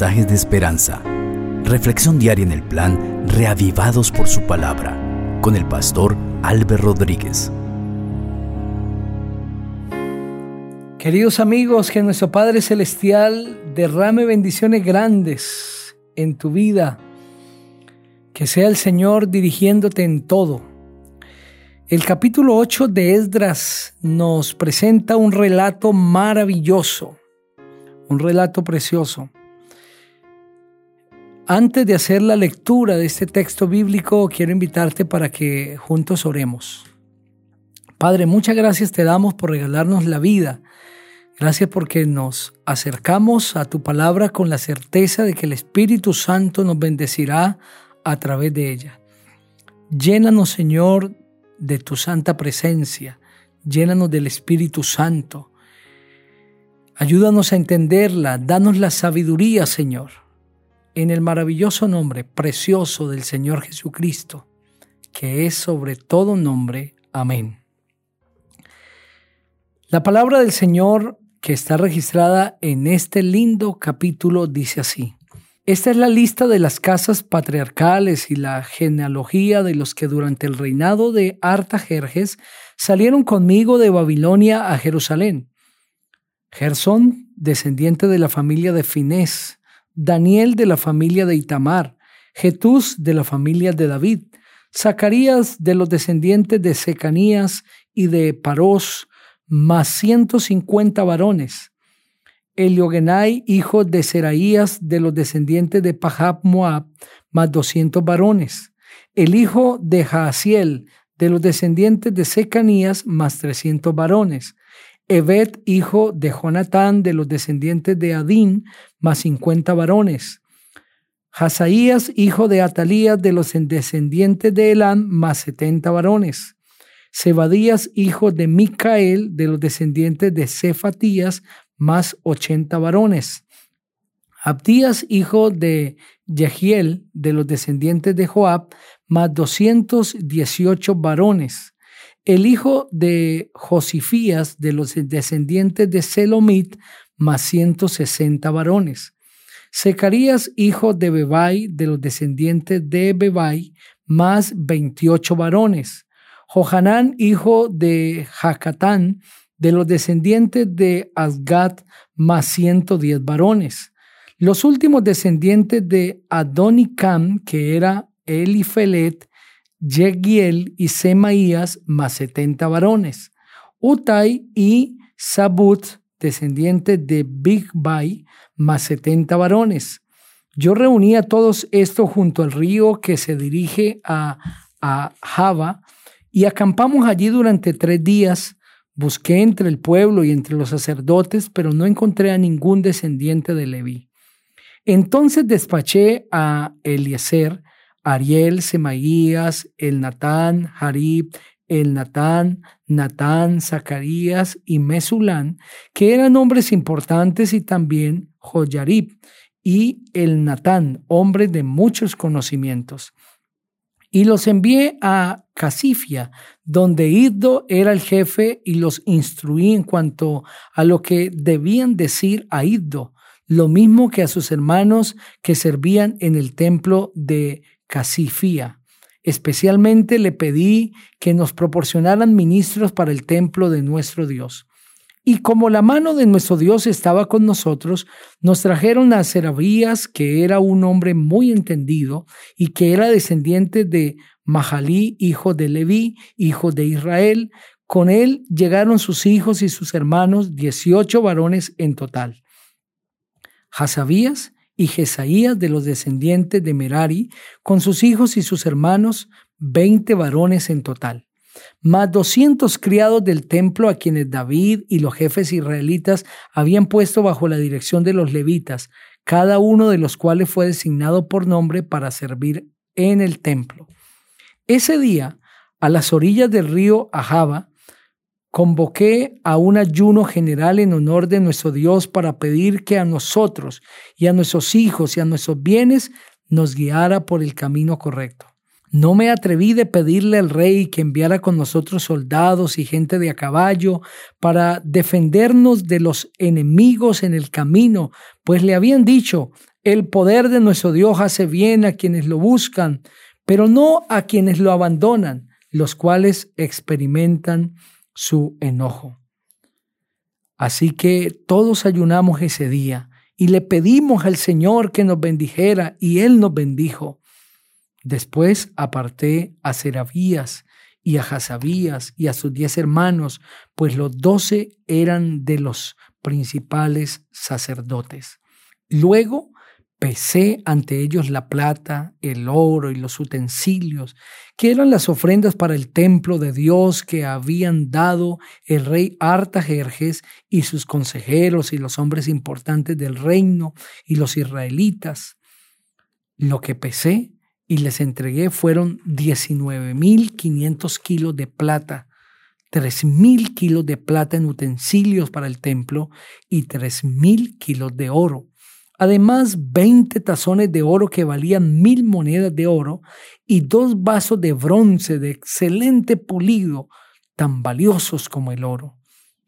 de esperanza. Reflexión diaria en el plan Reavivados por su palabra con el pastor Álvaro Rodríguez. Queridos amigos, que nuestro Padre Celestial derrame bendiciones grandes en tu vida. Que sea el Señor dirigiéndote en todo. El capítulo 8 de Esdras nos presenta un relato maravilloso un relato precioso. Antes de hacer la lectura de este texto bíblico, quiero invitarte para que juntos oremos. Padre, muchas gracias te damos por regalarnos la vida. Gracias porque nos acercamos a tu palabra con la certeza de que el Espíritu Santo nos bendecirá a través de ella. Llénanos, Señor, de tu santa presencia. Llénanos del Espíritu Santo. Ayúdanos a entenderla, danos la sabiduría, Señor, en el maravilloso nombre precioso del Señor Jesucristo, que es sobre todo nombre. Amén. La palabra del Señor que está registrada en este lindo capítulo dice así. Esta es la lista de las casas patriarcales y la genealogía de los que durante el reinado de Artajerjes salieron conmigo de Babilonia a Jerusalén Gersón, descendiente de la familia de Finés, Daniel de la familia de Itamar, Jetús de la familia de David, Zacarías de los descendientes de Secanías y de Parós, más ciento cincuenta varones. Eliogenai, hijo de Seraías de los descendientes de Pahab Moab, más doscientos varones. El hijo de Jaasiel de los descendientes de Secanías, más trescientos varones. Evet, hijo de Jonatán, de los descendientes de Adín, más cincuenta varones. Hazaías, hijo de Atalías, de los descendientes de Elán, más setenta varones. Zebadías, hijo de Micael, de los descendientes de Cefatías, más ochenta varones. Abdías, hijo de Yehiel, de los descendientes de Joab, más doscientos dieciocho varones el hijo de Josifías, de los descendientes de Selomit, más 160 varones. Secarías, hijo de Bebai, de los descendientes de Bebai, más 28 varones. Johanán, hijo de Jacatán, de los descendientes de Asgat, más 110 varones. Los últimos descendientes de Adonicam, que era Elifelet, Yegiel y Semaías, más setenta varones. Utai y Sabut, descendientes de Bigbai, más setenta varones. Yo reuní a todos estos junto al río que se dirige a, a Java y acampamos allí durante tres días. Busqué entre el pueblo y entre los sacerdotes, pero no encontré a ningún descendiente de Leví. Entonces despaché a Eliezer, Ariel, Semaías, el Natán, Harib, el Natán, Natán, Zacarías y Mesulán, que eran hombres importantes, y también Joyarib y el Natán, hombre de muchos conocimientos. Y los envié a Casifia, donde Iddo era el jefe, y los instruí en cuanto a lo que debían decir a Iddo, lo mismo que a sus hermanos que servían en el templo de Casifía. Especialmente le pedí que nos proporcionaran ministros para el templo de nuestro Dios. Y como la mano de nuestro Dios estaba con nosotros, nos trajeron a Serabías, que era un hombre muy entendido y que era descendiente de Mahalí, hijo de Leví, hijo de Israel. Con él llegaron sus hijos y sus hermanos, dieciocho varones en total. Hasabías y Jesaías de los descendientes de Merari, con sus hijos y sus hermanos, veinte varones en total, más doscientos criados del templo a quienes David y los jefes israelitas habían puesto bajo la dirección de los levitas, cada uno de los cuales fue designado por nombre para servir en el templo. Ese día, a las orillas del río Ahaba, convoqué a un ayuno general en honor de nuestro Dios para pedir que a nosotros y a nuestros hijos y a nuestros bienes nos guiara por el camino correcto. No me atreví de pedirle al rey que enviara con nosotros soldados y gente de a caballo para defendernos de los enemigos en el camino, pues le habían dicho, El poder de nuestro Dios hace bien a quienes lo buscan, pero no a quienes lo abandonan, los cuales experimentan su enojo. Así que todos ayunamos ese día y le pedimos al Señor que nos bendijera y Él nos bendijo. Después aparté a Serabías y a Jasabías y a sus diez hermanos, pues los doce eran de los principales sacerdotes. Luego pesé ante ellos la plata, el oro y los utensilios, que eran las ofrendas para el templo de Dios que habían dado el rey Artajerjes y sus consejeros y los hombres importantes del reino y los israelitas. Lo que pesé y les entregué fueron 19.500 kilos de plata, 3.000 kilos de plata en utensilios para el templo y 3.000 kilos de oro Además, 20 tazones de oro que valían mil monedas de oro y dos vasos de bronce de excelente pulido, tan valiosos como el oro.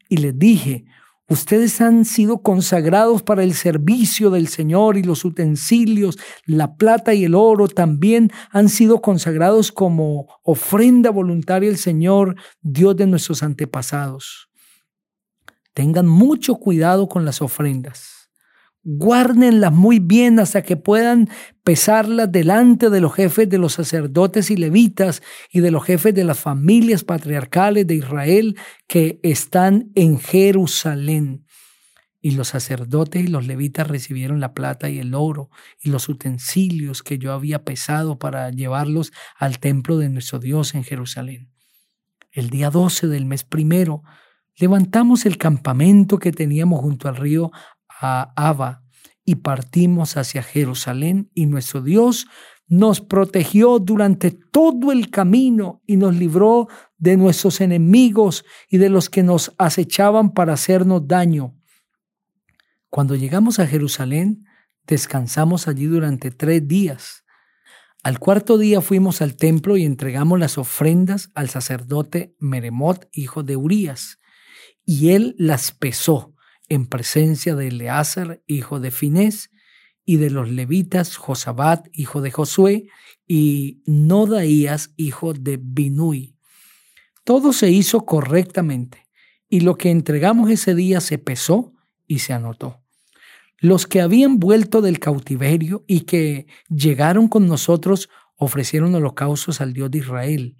Y les dije, ustedes han sido consagrados para el servicio del Señor y los utensilios, la plata y el oro también han sido consagrados como ofrenda voluntaria al Señor, Dios de nuestros antepasados. Tengan mucho cuidado con las ofrendas Guárdenlas muy bien hasta que puedan pesarlas delante de los jefes de los sacerdotes y levitas y de los jefes de las familias patriarcales de Israel que están en Jerusalén. Y los sacerdotes y los levitas recibieron la plata y el oro y los utensilios que yo había pesado para llevarlos al templo de nuestro Dios en Jerusalén. El día 12 del mes primero levantamos el campamento que teníamos junto al río a Abba y partimos hacia Jerusalén y nuestro Dios nos protegió durante todo el camino y nos libró de nuestros enemigos y de los que nos acechaban para hacernos daño. Cuando llegamos a Jerusalén, descansamos allí durante tres días. Al cuarto día fuimos al templo y entregamos las ofrendas al sacerdote Meremot, hijo de Urías, y él las pesó en presencia de Eleazar, hijo de Finés, y de los levitas Josabat, hijo de Josué, y Nodaías, hijo de Binui. Todo se hizo correctamente, y lo que entregamos ese día se pesó y se anotó. Los que habían vuelto del cautiverio y que llegaron con nosotros ofrecieron holocaustos al Dios de Israel,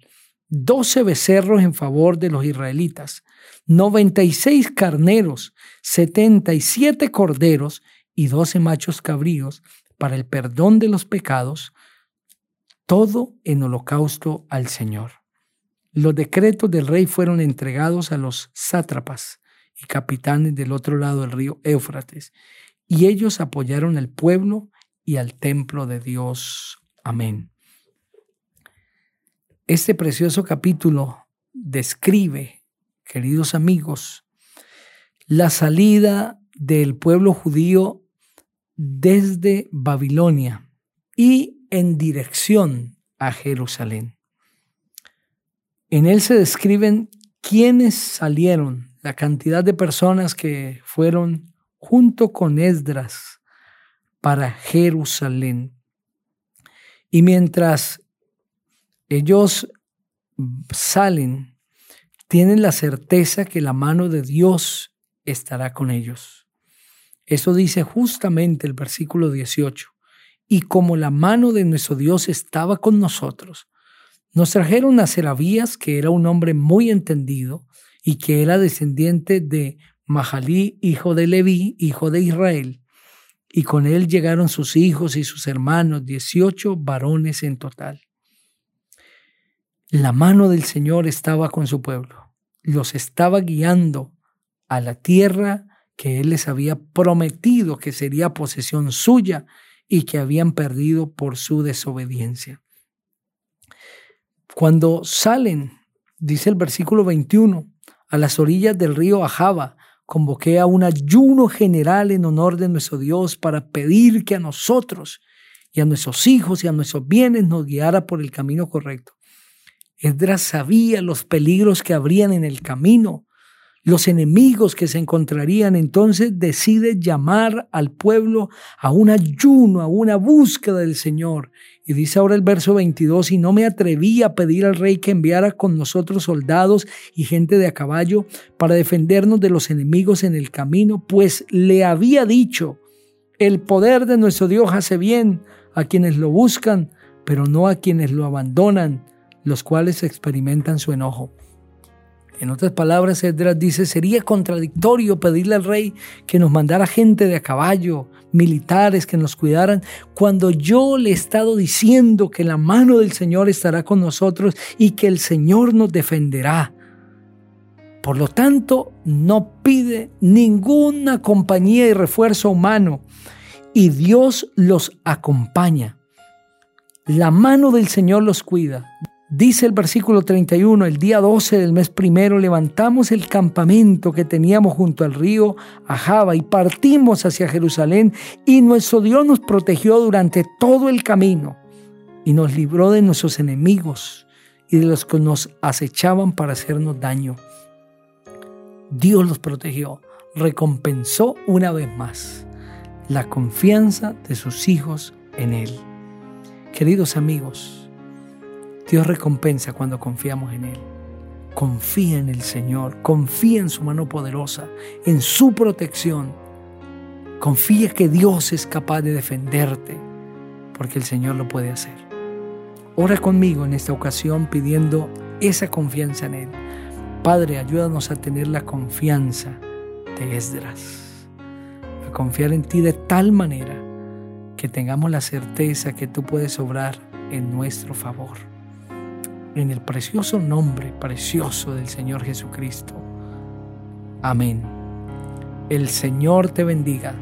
doce becerros en favor de los israelitas, 96 carneros, 77 corderos y 12 machos cabríos para el perdón de los pecados, todo en holocausto al Señor. Los decretos del rey fueron entregados a los sátrapas y capitanes del otro lado del río Éufrates, y ellos apoyaron al pueblo y al templo de Dios. Amén. Este precioso capítulo describe queridos amigos, la salida del pueblo judío desde Babilonia y en dirección a Jerusalén. En él se describen quiénes salieron, la cantidad de personas que fueron junto con Esdras para Jerusalén. Y mientras ellos salen tienen la certeza que la mano de Dios estará con ellos. Eso dice justamente el versículo 18. Y como la mano de nuestro Dios estaba con nosotros, nos trajeron a Serabías, que era un hombre muy entendido y que era descendiente de Mahalí, hijo de Leví, hijo de Israel, y con él llegaron sus hijos y sus hermanos, 18 varones en total. La mano del Señor estaba con su pueblo, los estaba guiando a la tierra que Él les había prometido que sería posesión suya y que habían perdido por su desobediencia. Cuando salen, dice el versículo 21, a las orillas del río Ajaba, convoqué a un ayuno general en honor de nuestro Dios para pedir que a nosotros y a nuestros hijos y a nuestros bienes nos guiara por el camino correcto. Esdras sabía los peligros que habrían en el camino, los enemigos que se encontrarían, entonces decide llamar al pueblo a un ayuno, a una búsqueda del Señor. Y dice ahora el verso 22, y no me atreví a pedir al rey que enviara con nosotros soldados y gente de a caballo para defendernos de los enemigos en el camino, pues le había dicho, el poder de nuestro Dios hace bien a quienes lo buscan, pero no a quienes lo abandonan, los cuales experimentan su enojo. En otras palabras, Edras dice, sería contradictorio pedirle al rey que nos mandara gente de a caballo, militares que nos cuidaran, cuando yo le he estado diciendo que la mano del Señor estará con nosotros y que el Señor nos defenderá. Por lo tanto, no pide ninguna compañía y refuerzo humano y Dios los acompaña. La mano del Señor los cuida. Dice el versículo 31, el día 12 del mes primero levantamos el campamento que teníamos junto al río Ajaba y partimos hacia Jerusalén y nuestro Dios nos protegió durante todo el camino y nos libró de nuestros enemigos y de los que nos acechaban para hacernos daño. Dios los protegió, recompensó una vez más la confianza de sus hijos en Él. Queridos amigos, Dios recompensa cuando confiamos en Él. Confía en el Señor, confía en su mano poderosa, en su protección. Confía que Dios es capaz de defenderte, porque el Señor lo puede hacer. Ora conmigo en esta ocasión pidiendo esa confianza en Él. Padre, ayúdanos a tener la confianza de Esdras confiar en ti de tal manera que tengamos la certeza que tú puedes obrar en nuestro favor. En el precioso nombre precioso del Señor Jesucristo. Amén. El Señor te bendiga